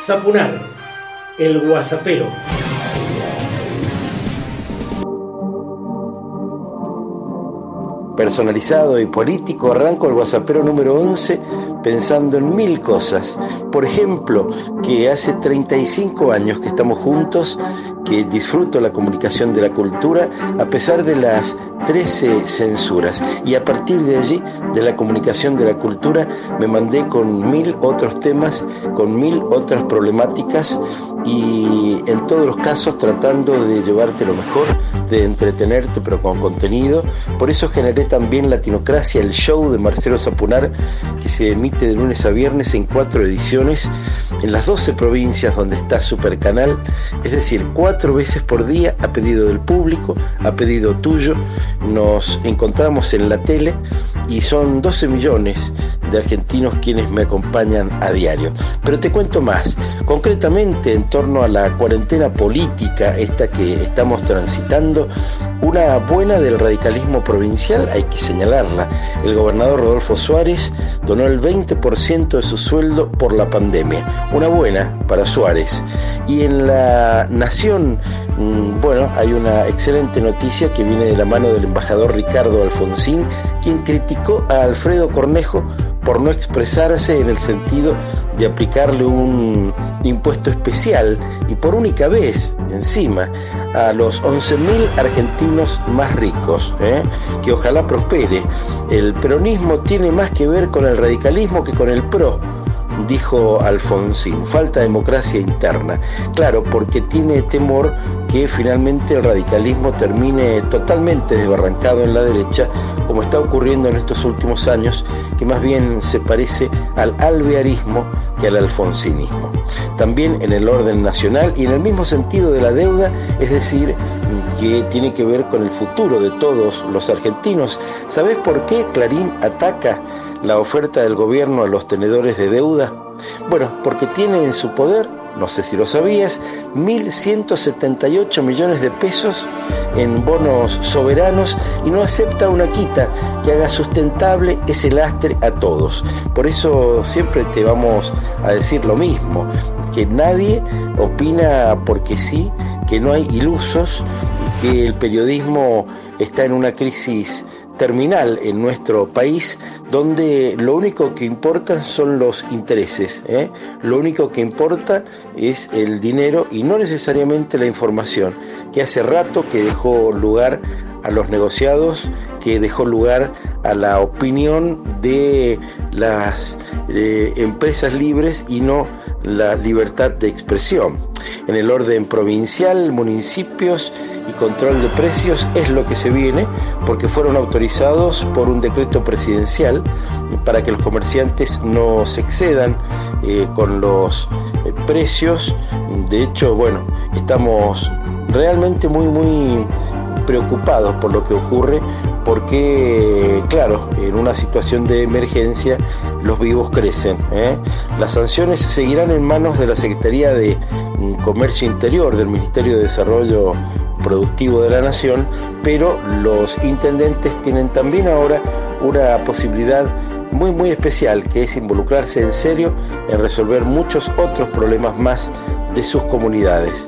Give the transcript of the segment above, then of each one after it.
Zapunar, el guasapero. Personalizado y político, arranco el guasapero número 11 pensando en mil cosas. Por ejemplo, que hace 35 años que estamos juntos, que disfruto la comunicación de la cultura a pesar de las 13 censuras. Y a partir de allí, de la comunicación de la cultura, me mandé con mil otros temas, con mil otras problemáticas y en todos los casos tratando de llevarte lo mejor, de entretenerte pero con contenido. Por eso generé también Latinocracia, el show de Marcelo Zapunar, que se emite de lunes a viernes en cuatro ediciones en las 12 provincias donde está Supercanal, es decir, cuatro veces por día a pedido del público, a pedido tuyo. Nos encontramos en la tele y son 12 millones de argentinos quienes me acompañan a diario. Pero te cuento más, concretamente en torno a la cuarentena política, esta que estamos transitando, una buena del radicalismo provincial, hay que señalarla. El gobernador Rodolfo Suárez donó el 20% de su sueldo por la pandemia. Una buena para Suárez. Y en la Nación, mm, bueno, hay una excelente noticia que viene de la mano del embajador Ricardo Alfonsín, quien criticó a Alfredo Cornejo por no expresarse en el sentido de aplicarle un impuesto especial y por única vez encima a los 11.000 argentinos más ricos, ¿eh? que ojalá prospere. El peronismo tiene más que ver con el radicalismo que con el PRO dijo Alfonsín, falta democracia interna. Claro, porque tiene temor que finalmente el radicalismo termine totalmente desbarrancado en la derecha, como está ocurriendo en estos últimos años, que más bien se parece al alvearismo que al alfonsinismo. También en el orden nacional y en el mismo sentido de la deuda, es decir, que tiene que ver con el futuro de todos los argentinos. ¿Sabes por qué Clarín ataca la oferta del gobierno a los tenedores de deuda? Bueno, porque tiene en su poder, no sé si lo sabías, 1.178 millones de pesos en bonos soberanos y no acepta una quita que haga sustentable ese lastre a todos. Por eso siempre te vamos a decir lo mismo, que nadie opina porque sí, que no hay ilusos, que el periodismo está en una crisis terminal en nuestro país donde lo único que importa son los intereses, ¿eh? lo único que importa es el dinero y no necesariamente la información, que hace rato que dejó lugar a los negociados, que dejó lugar a la opinión de las eh, empresas libres y no la libertad de expresión. En el orden provincial, municipios y control de precios es lo que se viene porque fueron autorizados por un decreto presidencial para que los comerciantes no se excedan eh, con los eh, precios. De hecho, bueno, estamos realmente muy, muy preocupados por lo que ocurre porque, claro, en una situación de emergencia los vivos crecen. ¿eh? Las sanciones seguirán en manos de la Secretaría de Comercio Interior del Ministerio de Desarrollo Productivo de la Nación, pero los intendentes tienen también ahora una posibilidad muy muy especial que es involucrarse en serio en resolver muchos otros problemas más de sus comunidades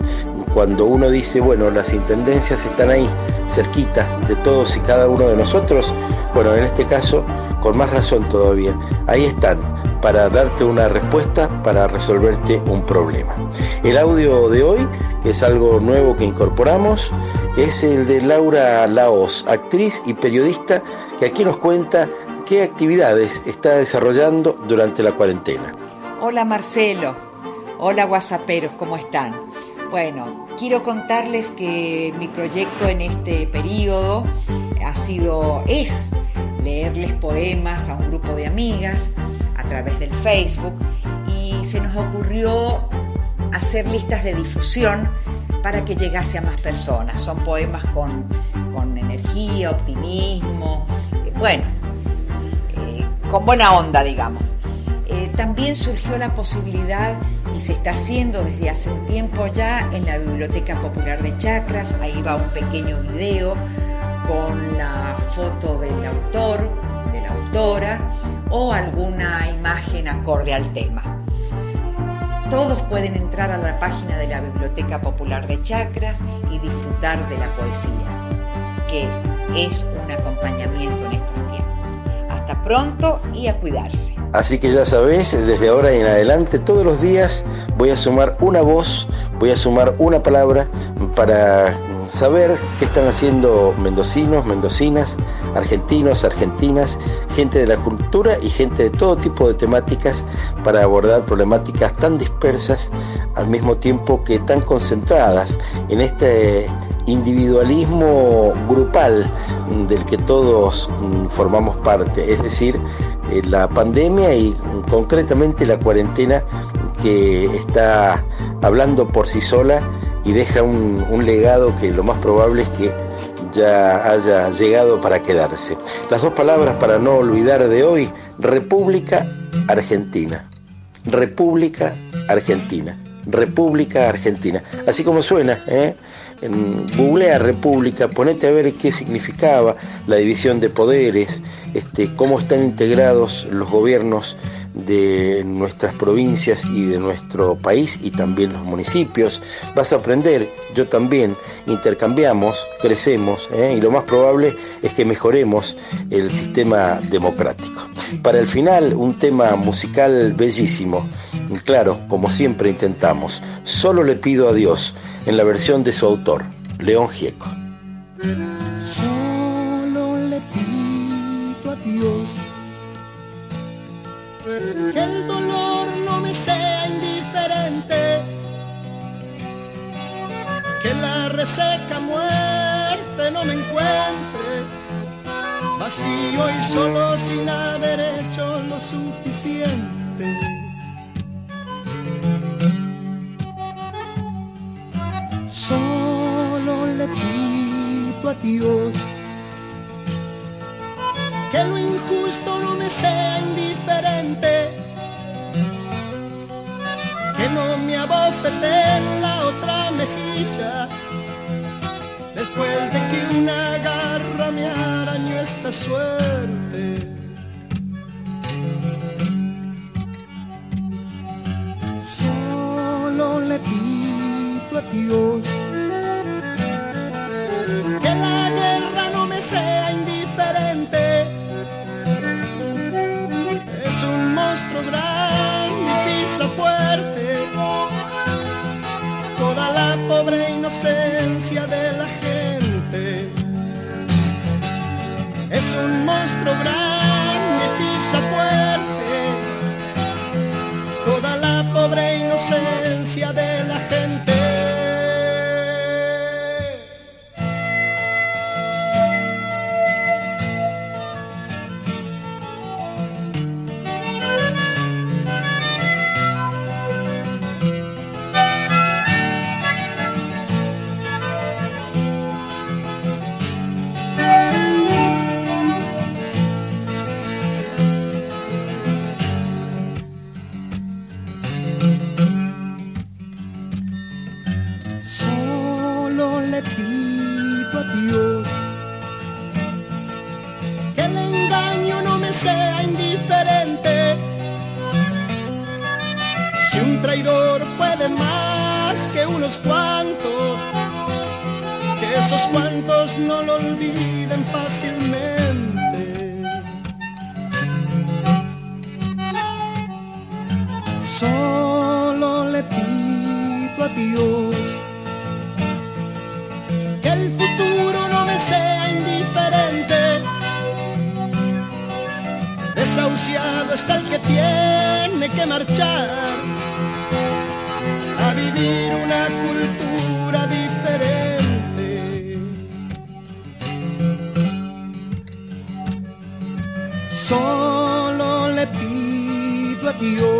cuando uno dice, bueno, las intendencias están ahí, cerquita de todos y cada uno de nosotros, bueno, en este caso, con más razón todavía, ahí están para darte una respuesta, para resolverte un problema. El audio de hoy, que es algo nuevo que incorporamos, es el de Laura Laos, actriz y periodista, que aquí nos cuenta qué actividades está desarrollando durante la cuarentena. Hola Marcelo, hola guasaperos, ¿cómo están? Bueno, quiero contarles que mi proyecto en este periodo ha sido, es leerles poemas a un grupo de amigas a través del Facebook y se nos ocurrió hacer listas de difusión para que llegase a más personas. Son poemas con, energía, optimismo, eh, bueno, eh, con buena onda, digamos. Eh, también surgió la posibilidad se está haciendo desde hace un tiempo ya en la Biblioteca Popular de Chacras. Ahí va un pequeño video con la foto del autor, de la autora o alguna imagen acorde al tema. todos pueden entrar a la página de la Biblioteca Popular de Chacras y disfrutar de la poesía, que es un acompañamiento en estos tiempos. Hasta pronto y a cuidarse. Así que ya sabes, desde ahora en adelante, todos los días voy a sumar una voz, voy a sumar una palabra para saber qué están haciendo mendocinos, mendocinas, argentinos, argentinas, gente de la cultura y gente de todo tipo de temáticas para abordar problemáticas tan dispersas al mismo tiempo que tan concentradas en este individualismo grupal del que todos mm, formamos parte, es decir, la pandemia y concretamente la cuarentena que está hablando por sí sola y deja un, legado que lo más probable es que ya haya llegado para quedarse. Las dos palabras para no olvidar de hoy, República Argentina. República Argentina. República Argentina. Así como suena, ¿eh? En, googlea República, ponete a ver qué significaba la división de poderes, este, cómo están integrados los gobiernos de nuestras provincias y de nuestro país y también los municipios. Vas a aprender, yo también, intercambiamos, crecemos ¿eh? y lo más probable es que mejoremos el sistema democrático. Para el final, un tema musical bellísimo, claro, como siempre intentamos, solo le pido a Dios en la versión de su autor, León Gieco. Solo le pido a Dios que el dolor no me sea indiferente, que la reseca muerte no me encuentre, vacío y solo sin haber hecho lo suficiente. A Dios que lo injusto no me sea indiferente, que no me abofete en la otra mejilla, después de que una garra me arañó esta suerte. Solo le pido a Dios y pisa fuerte. Toda la pobre inocencia de sea indiferente. Si un traidor puede más que unos cuantos, que esos cuantos no lo olviden fácilmente. Solo le pido a Dios tiene que marchar a vivir una cultura diferente. Solo le pido a Dios